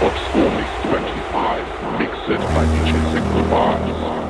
I'm starting by suffocate, and soon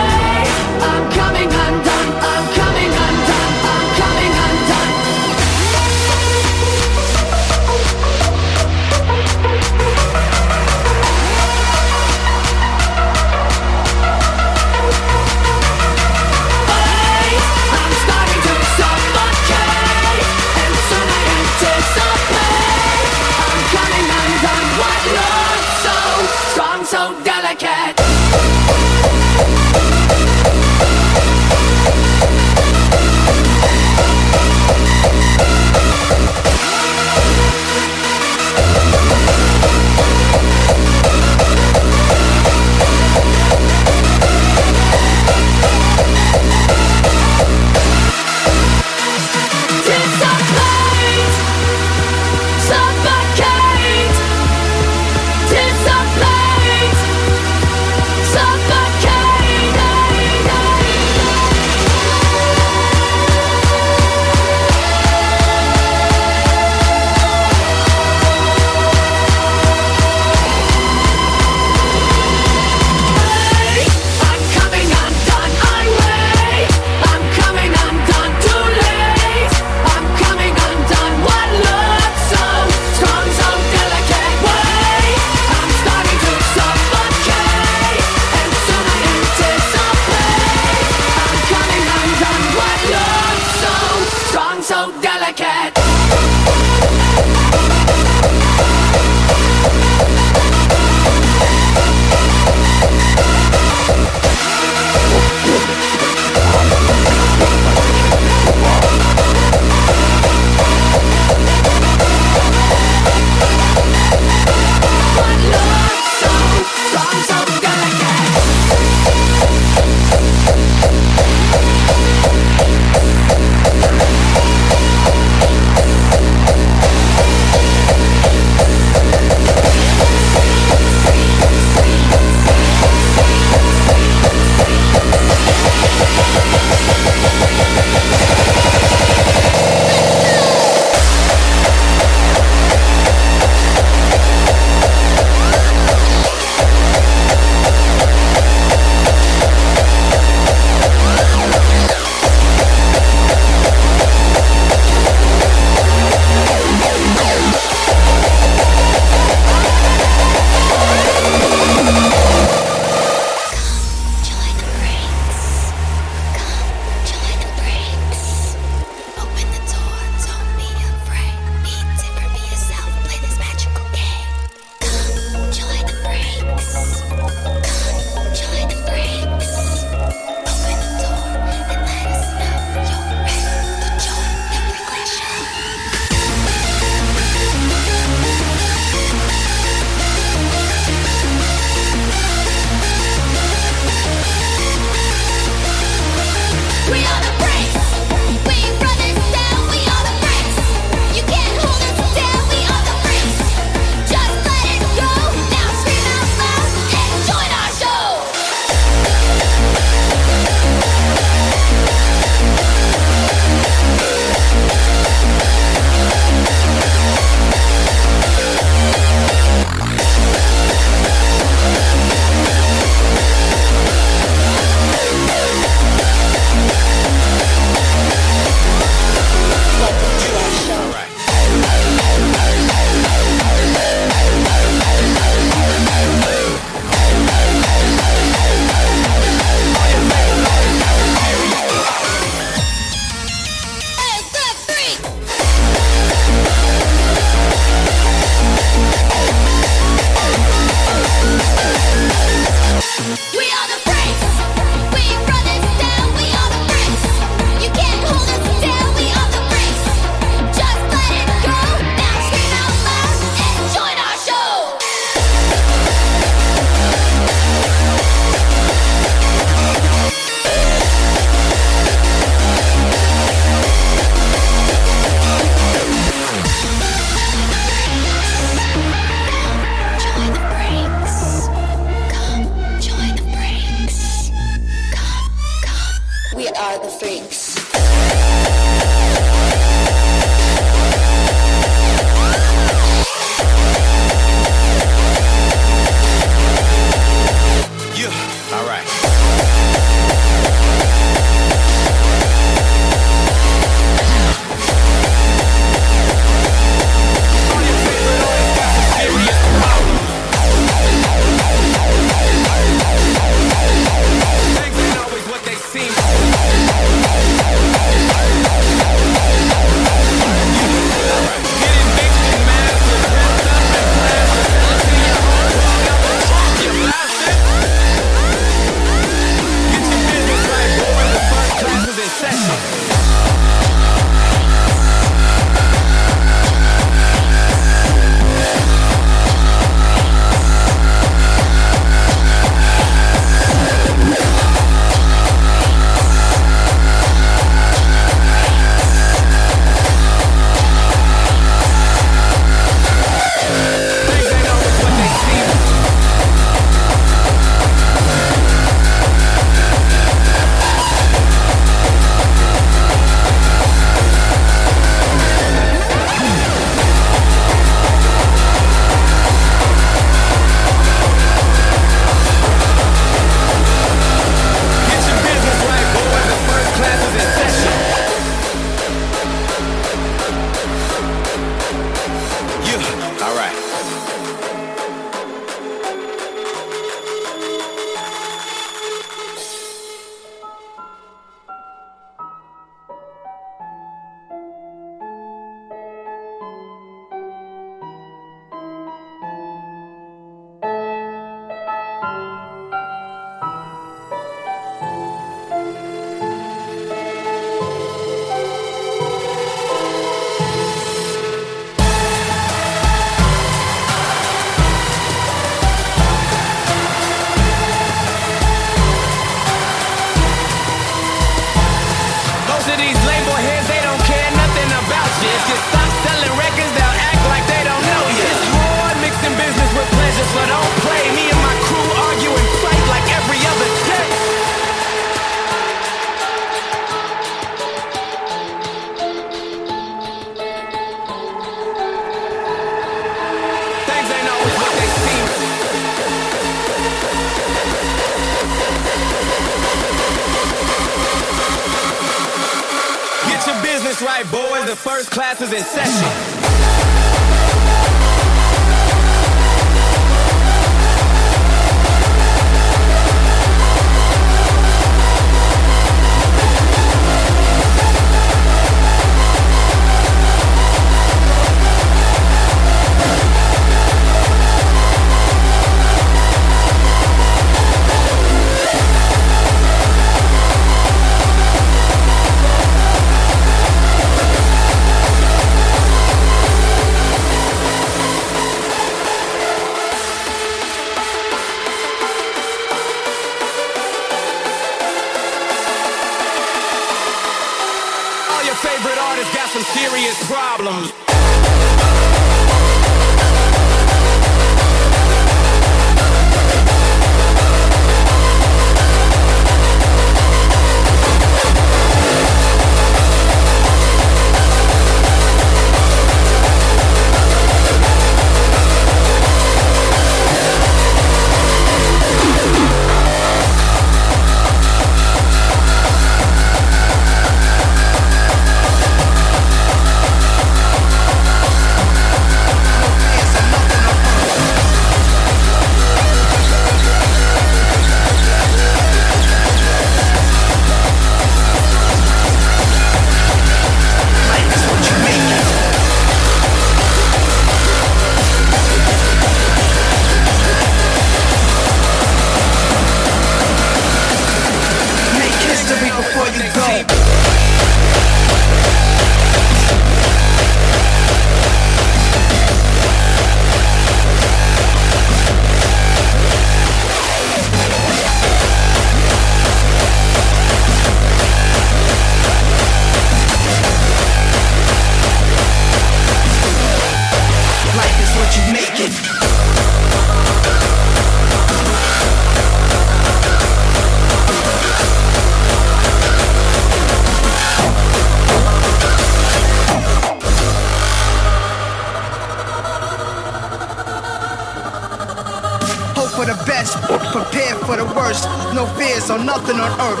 not.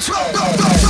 Control.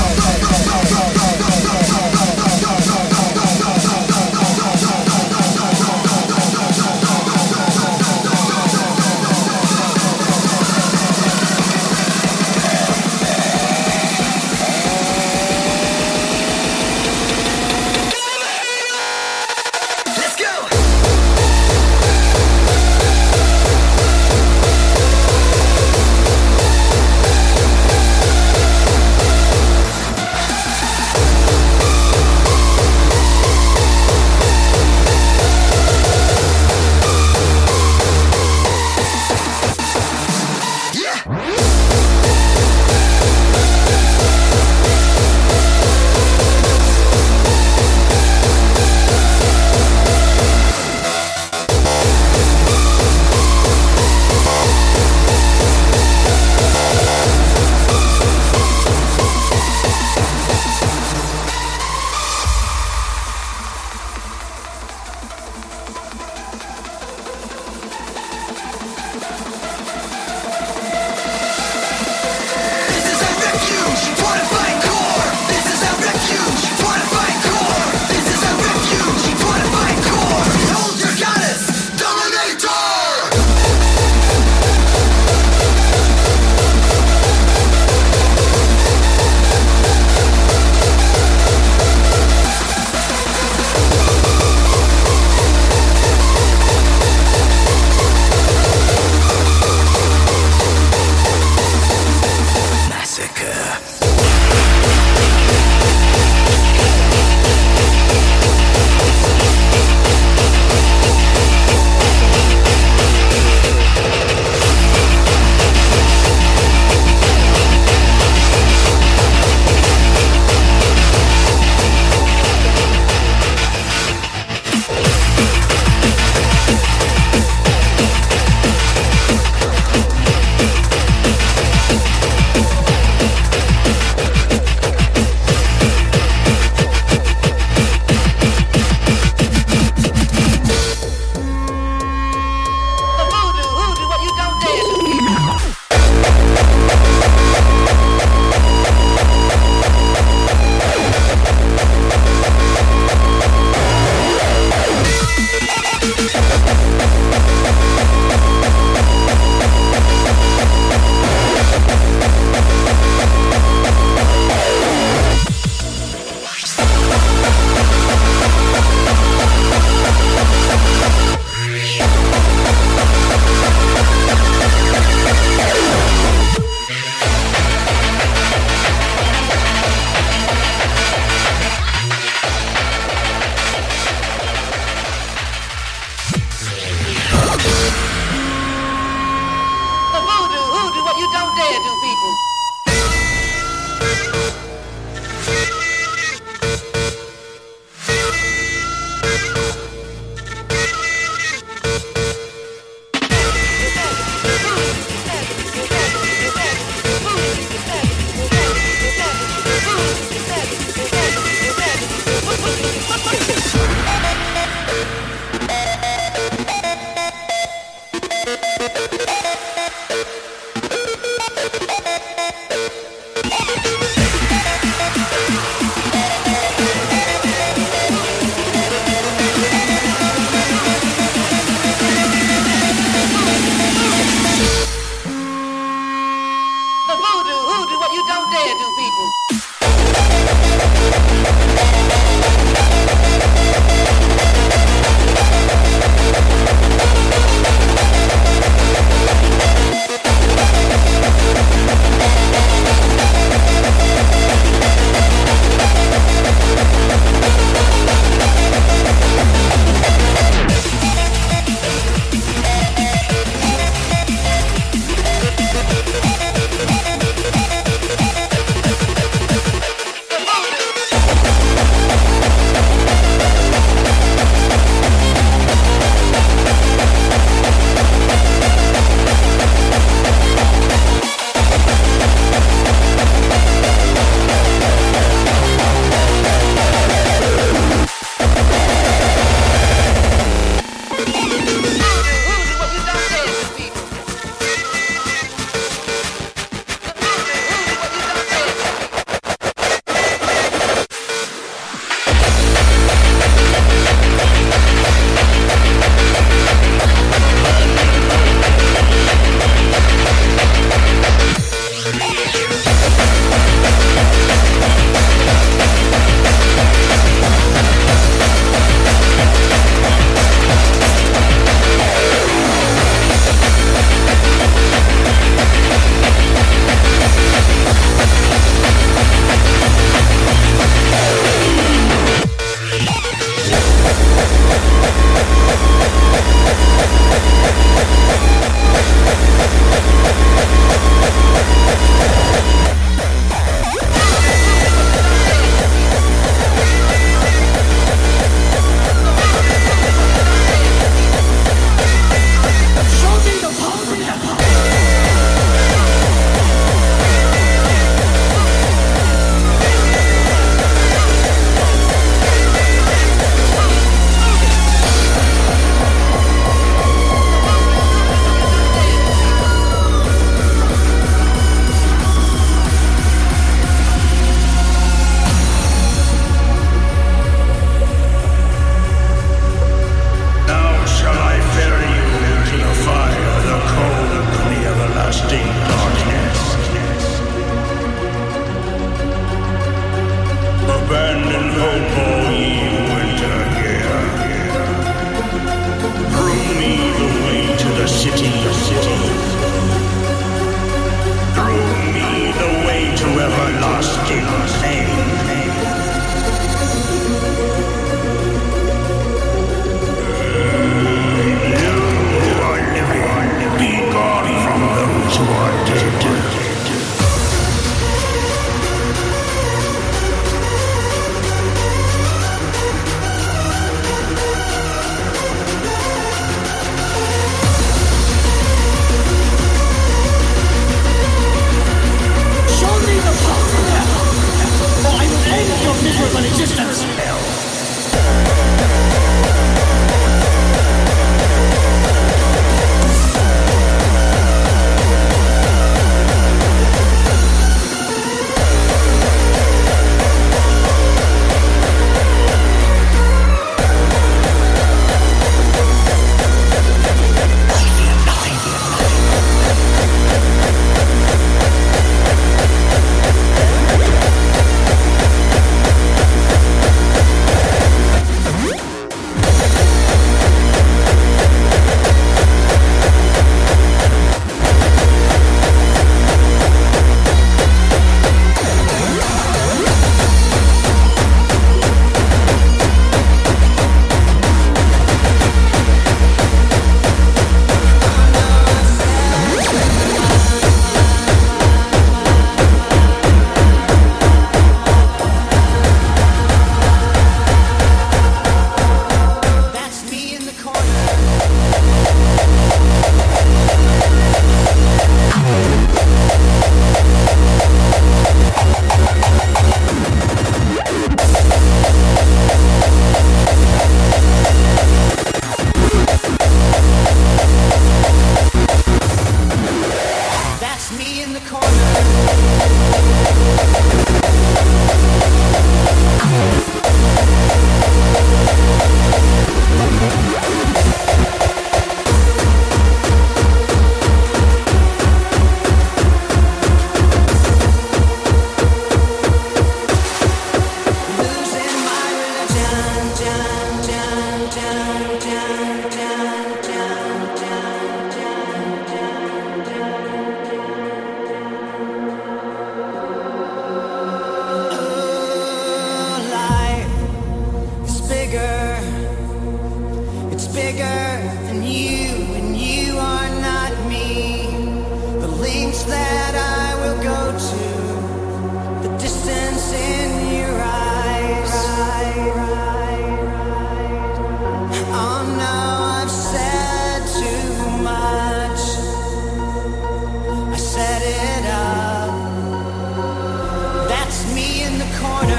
That's me in the corner.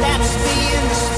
That's me in the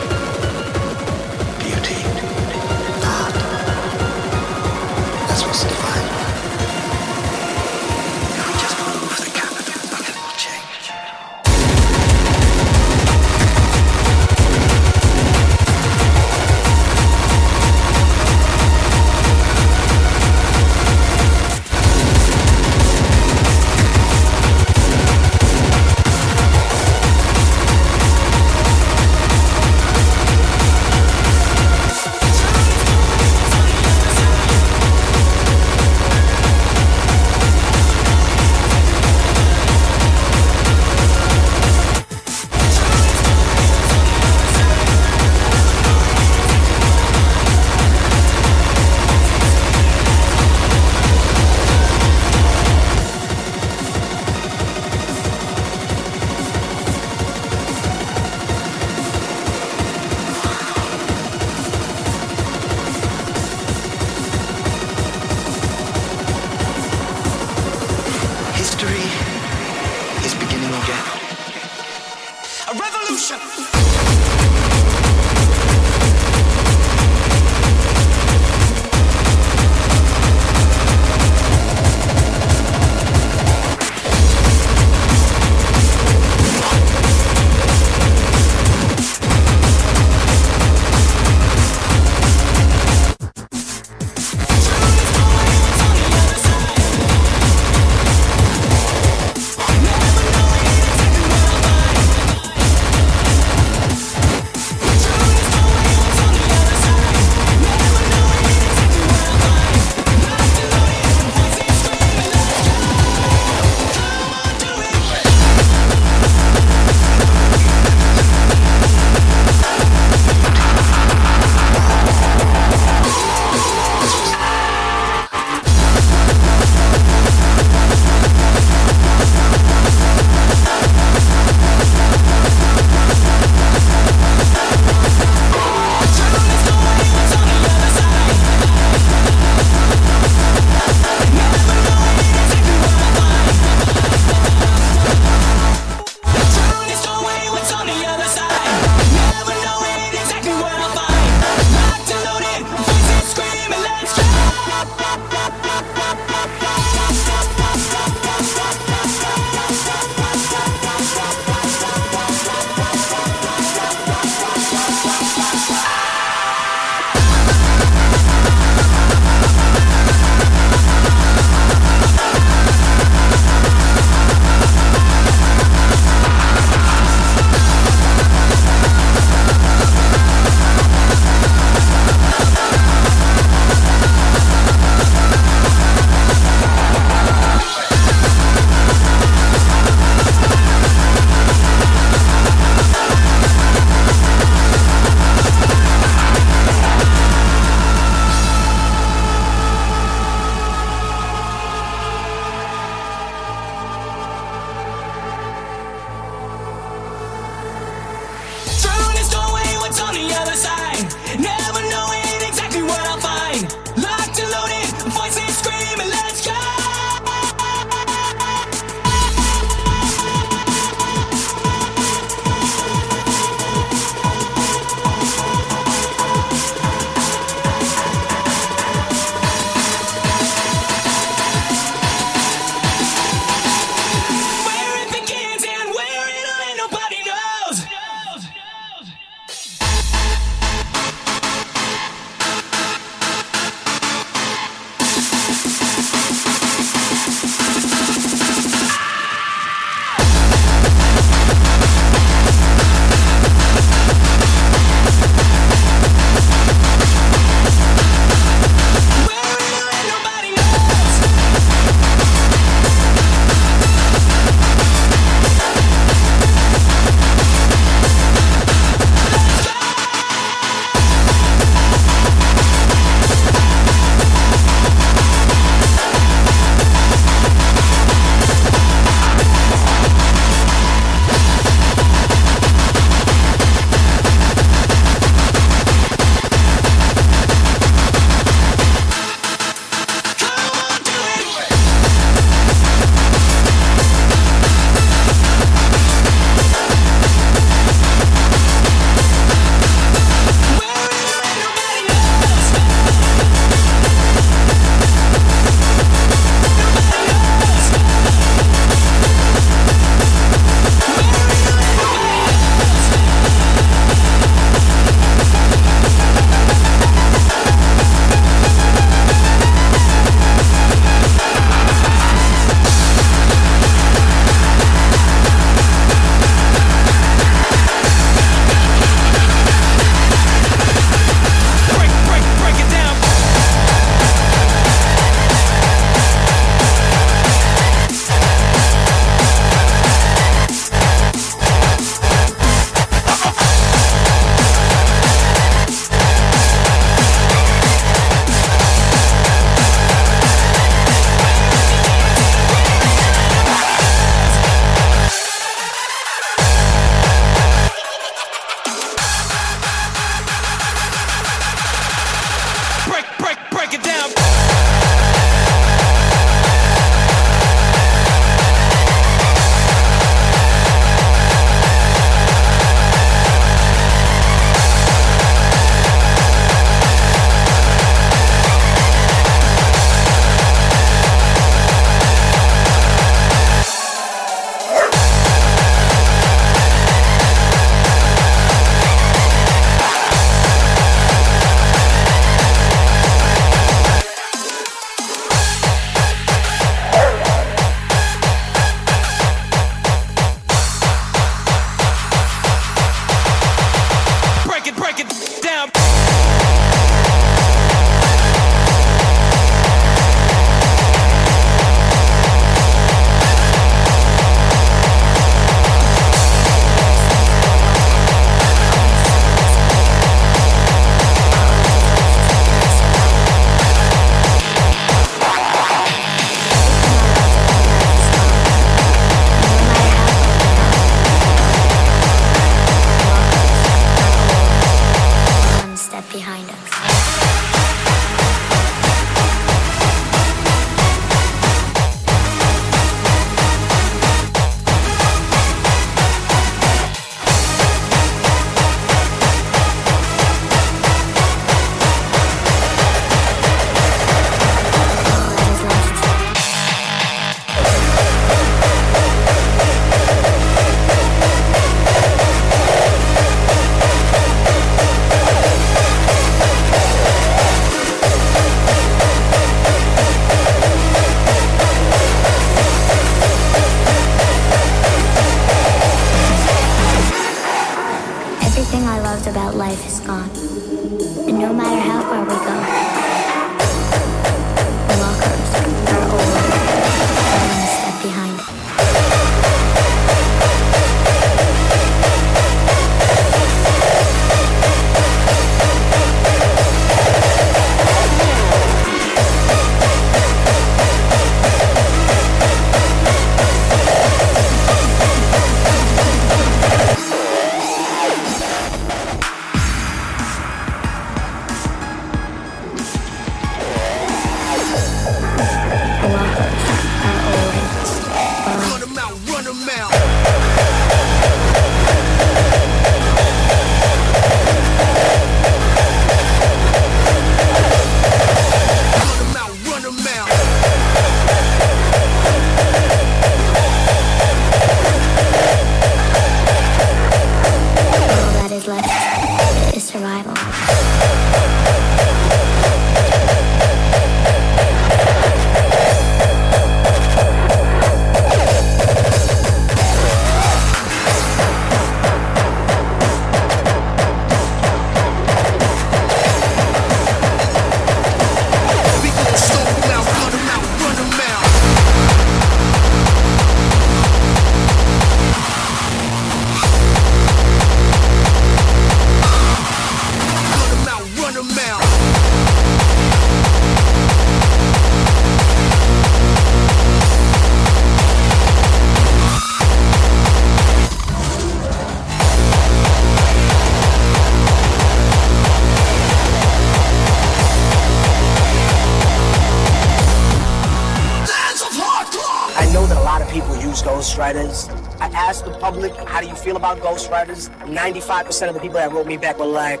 public, how do you feel about ghostwriters? 95% of the people that wrote me back were like,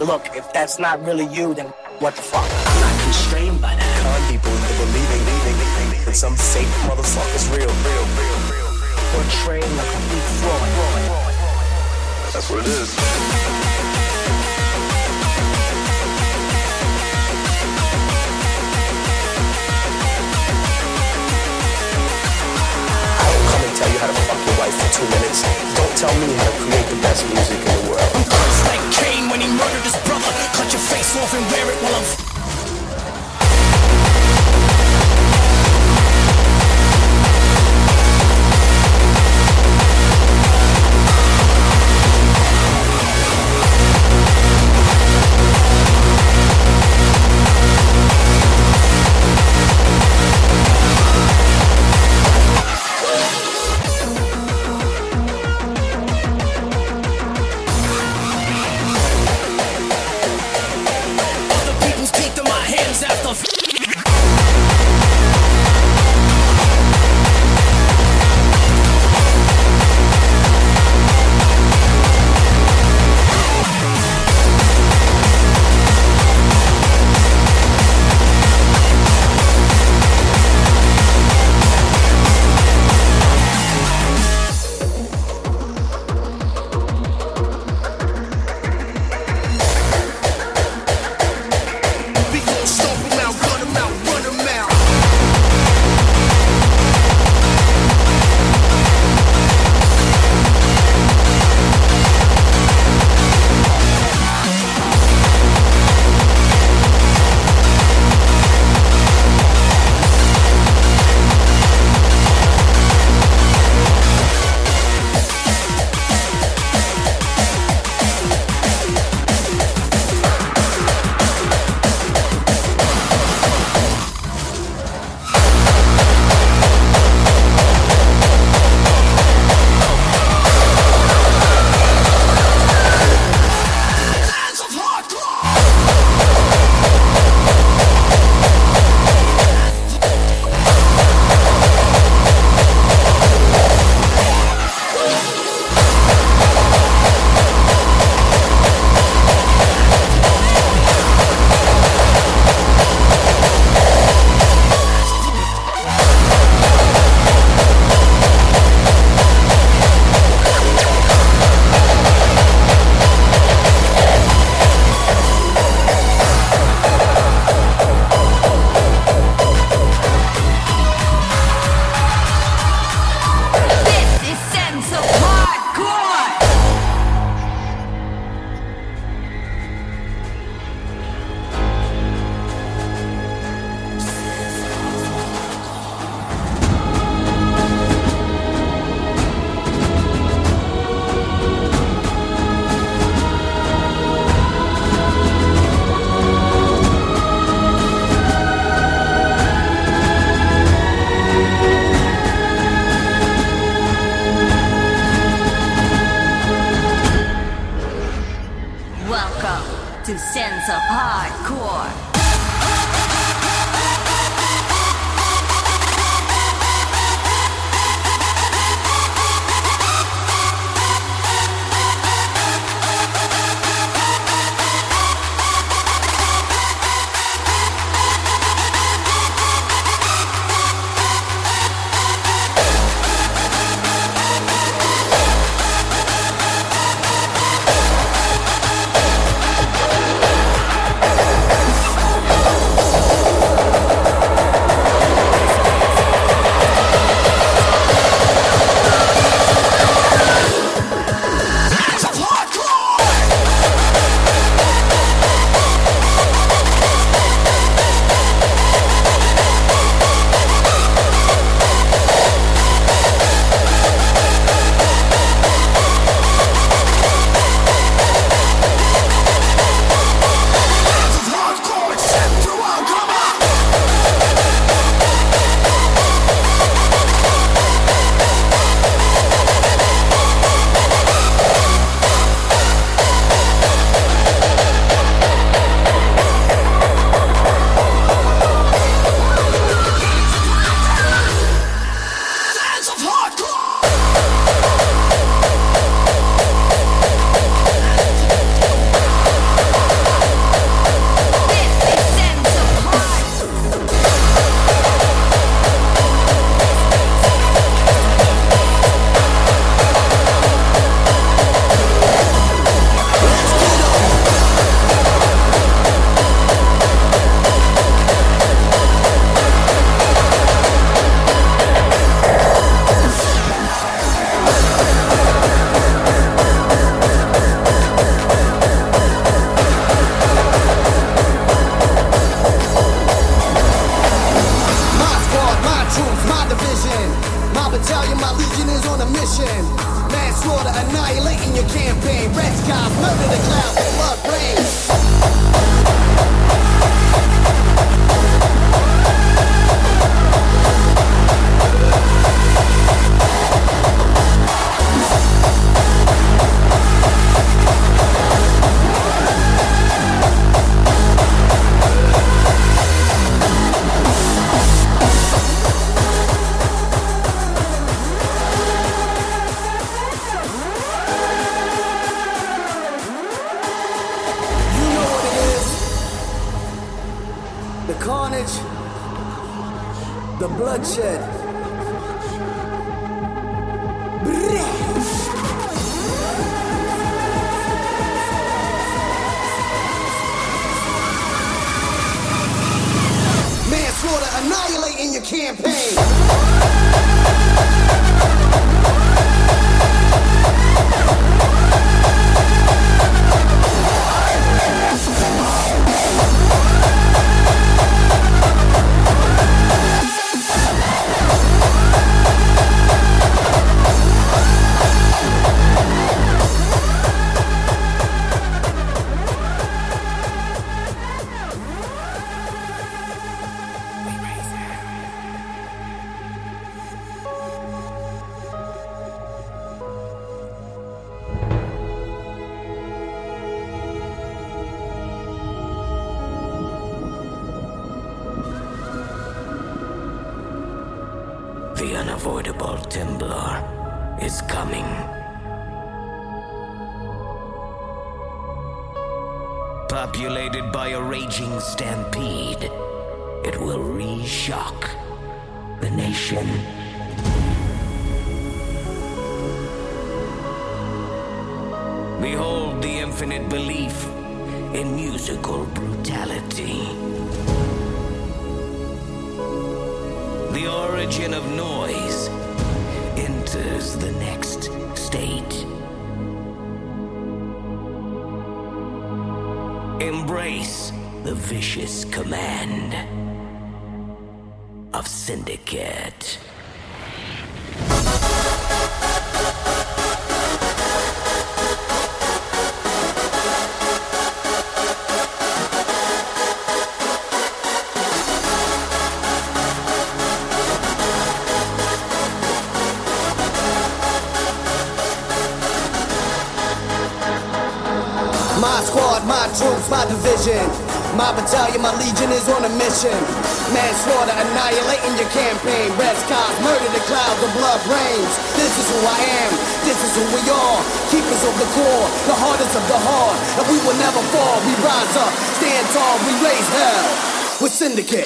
look, if that's not really you, then what the fuck? I'm not constrained by that. Con people believing that some fake motherfucker's real, real, real, real, real. Portraying a complete fraud. That's what it is. Two minutes. Don't tell me how to create the best music in the world. I'm cursed like Cain when he murdered his brother. Cut your face off and wear it while I'm. my legion is on a mission. Manslaughter, annihilating your campaign. Red cars, murder the clouds, the blood rains. This is who I am, this is who we are. Keepers of the core, the hardest of the hard. And we will never fall, we rise up, stand tall, we raise hell. With syndicate.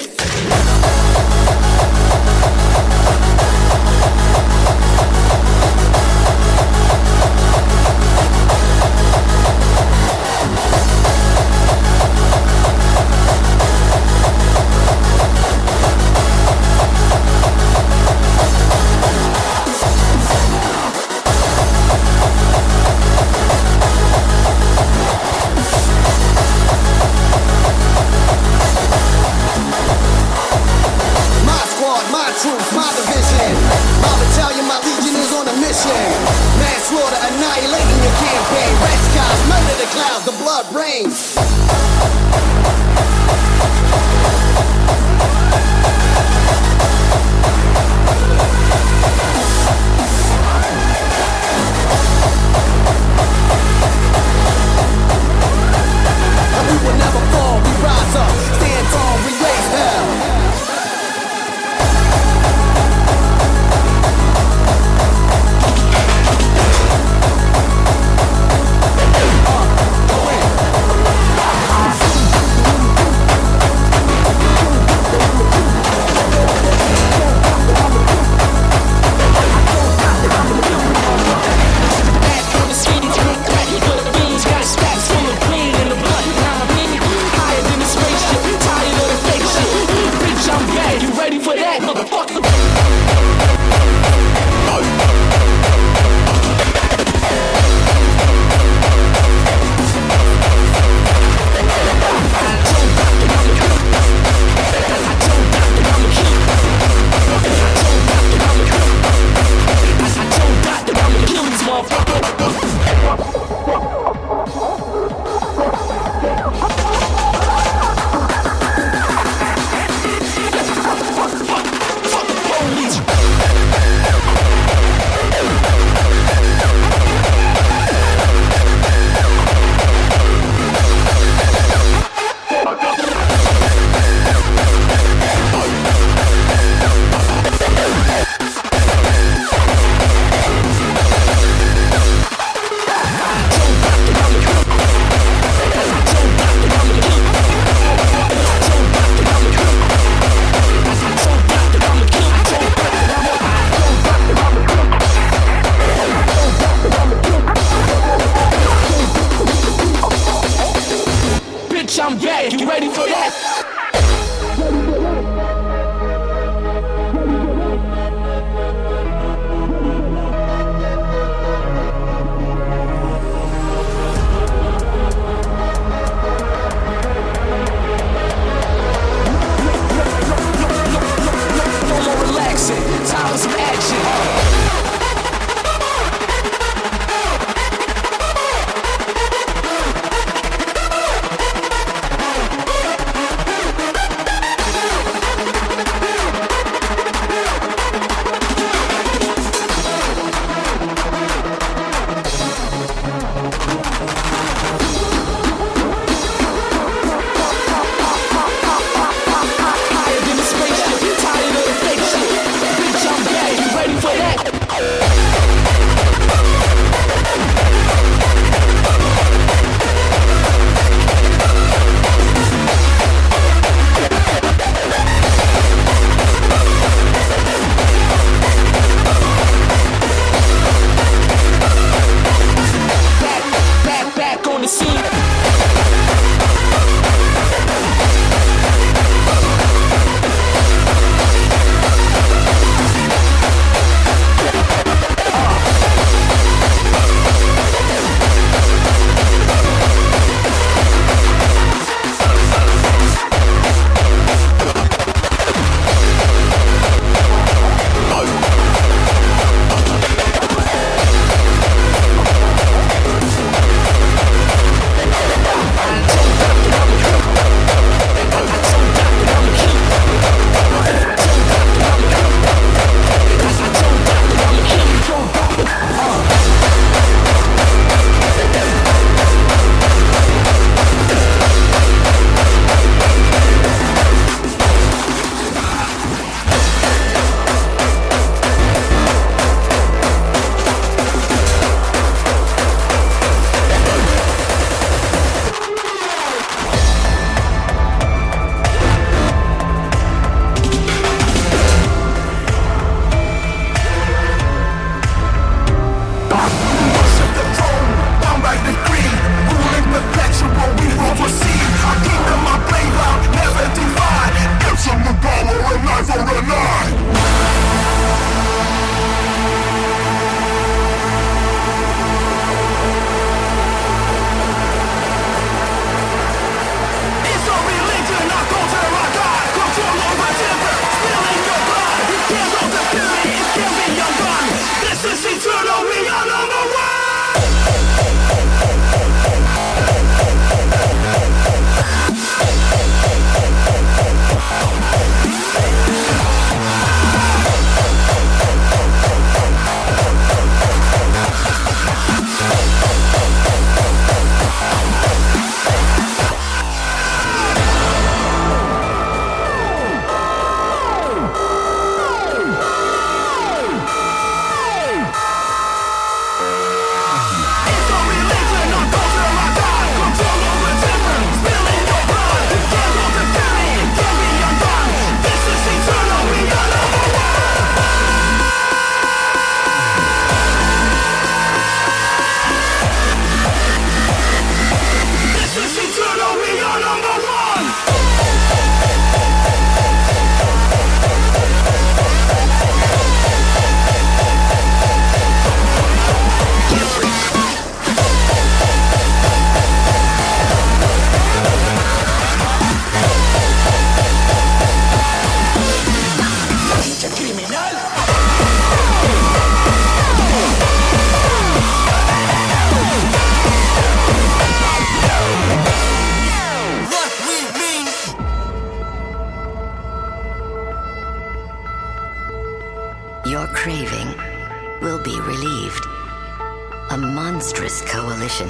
Queens.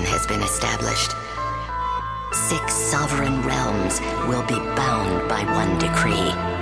has been established. Six sovereign realms will be bound by one decree.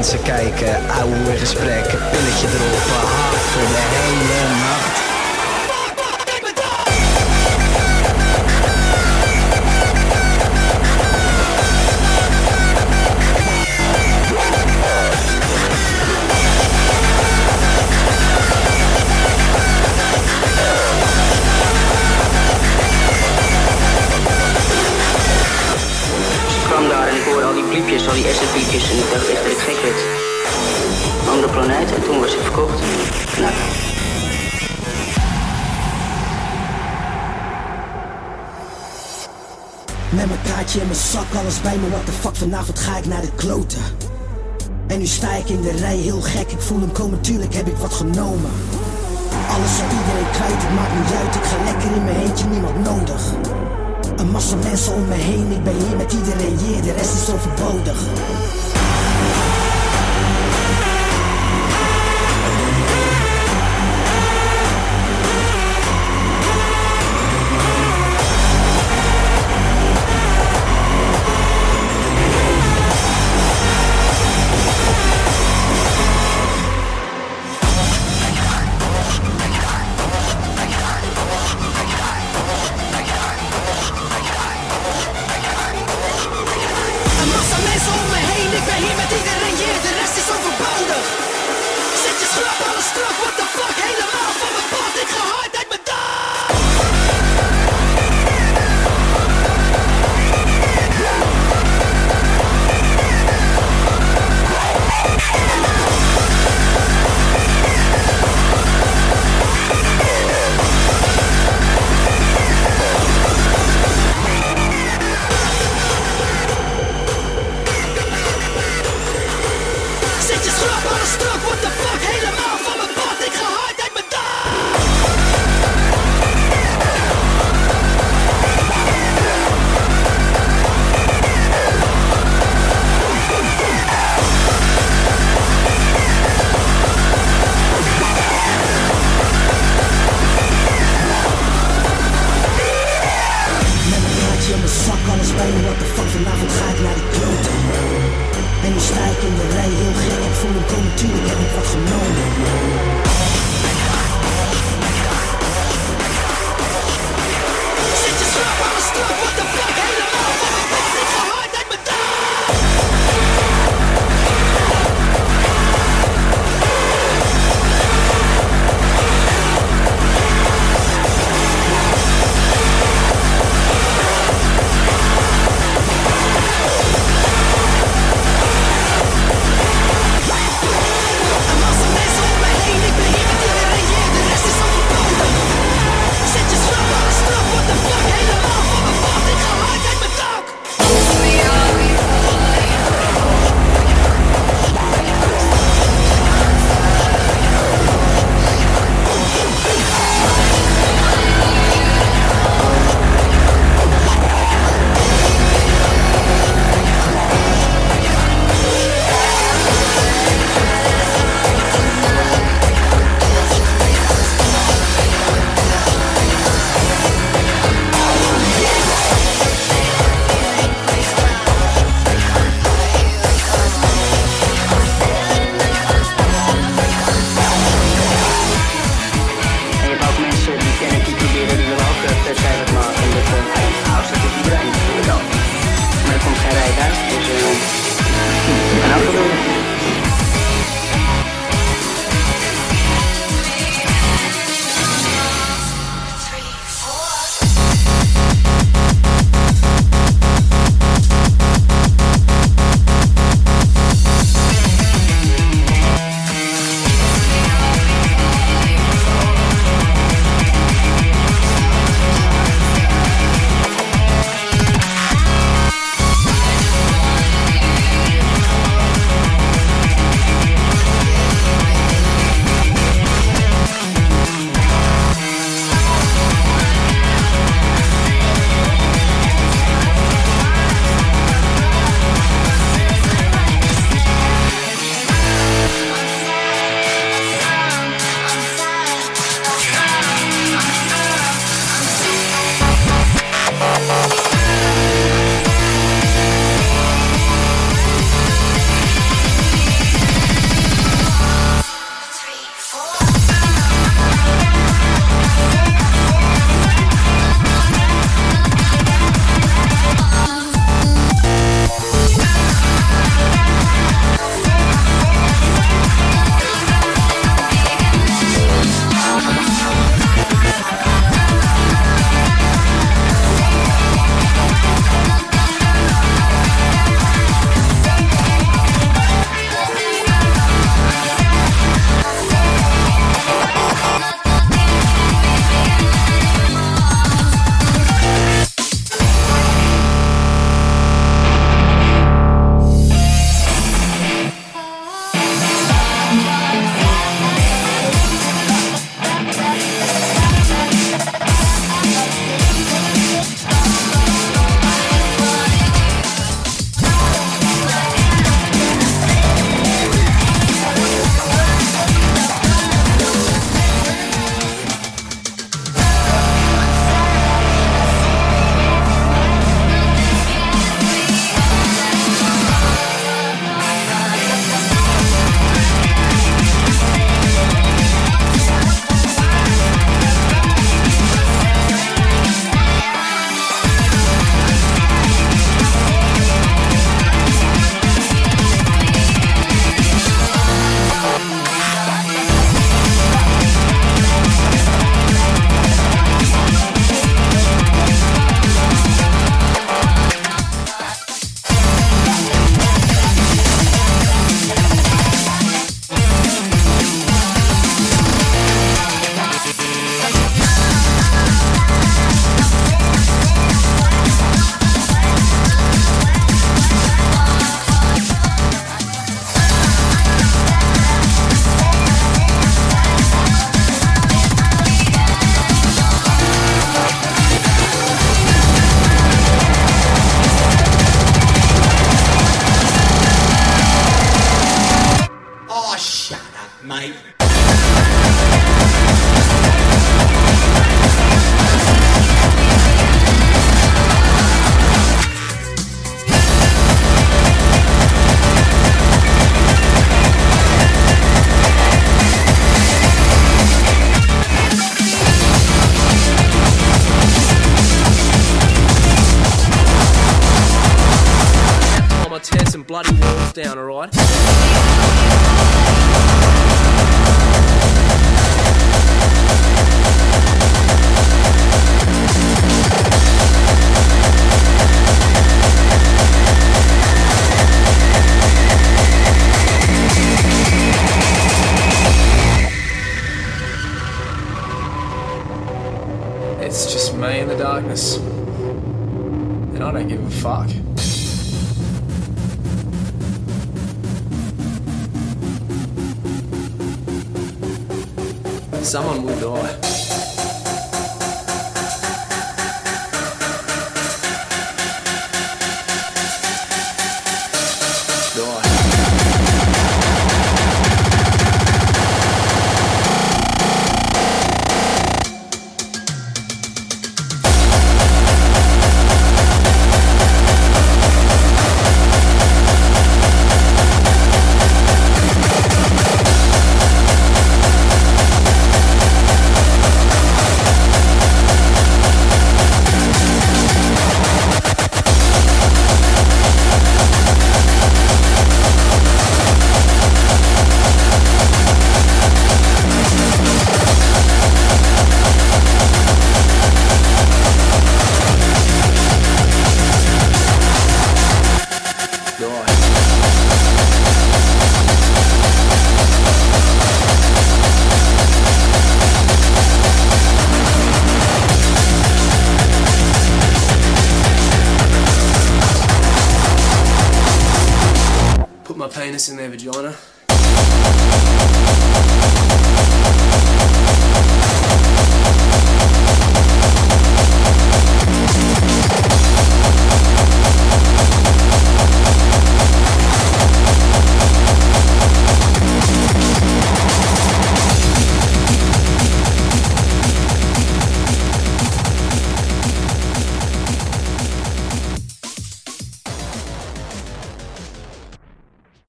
Mensen kijken, ouwe gesprekken, pilletje erop, hard voor de hele nacht. Zak, alles bij me, what the fuck, vanavond ga ik naar de kloten. En nu sta ik in de rij, heel gek, ik voel hem komen, tuurlijk heb ik wat genomen. Alles op iedereen kwijt, het maakt niet uit, ik ga lekker in mijn eentje, niemand nodig. Een massa mensen om me heen, ik ben hier met iedereen, hier, de rest is overbodig.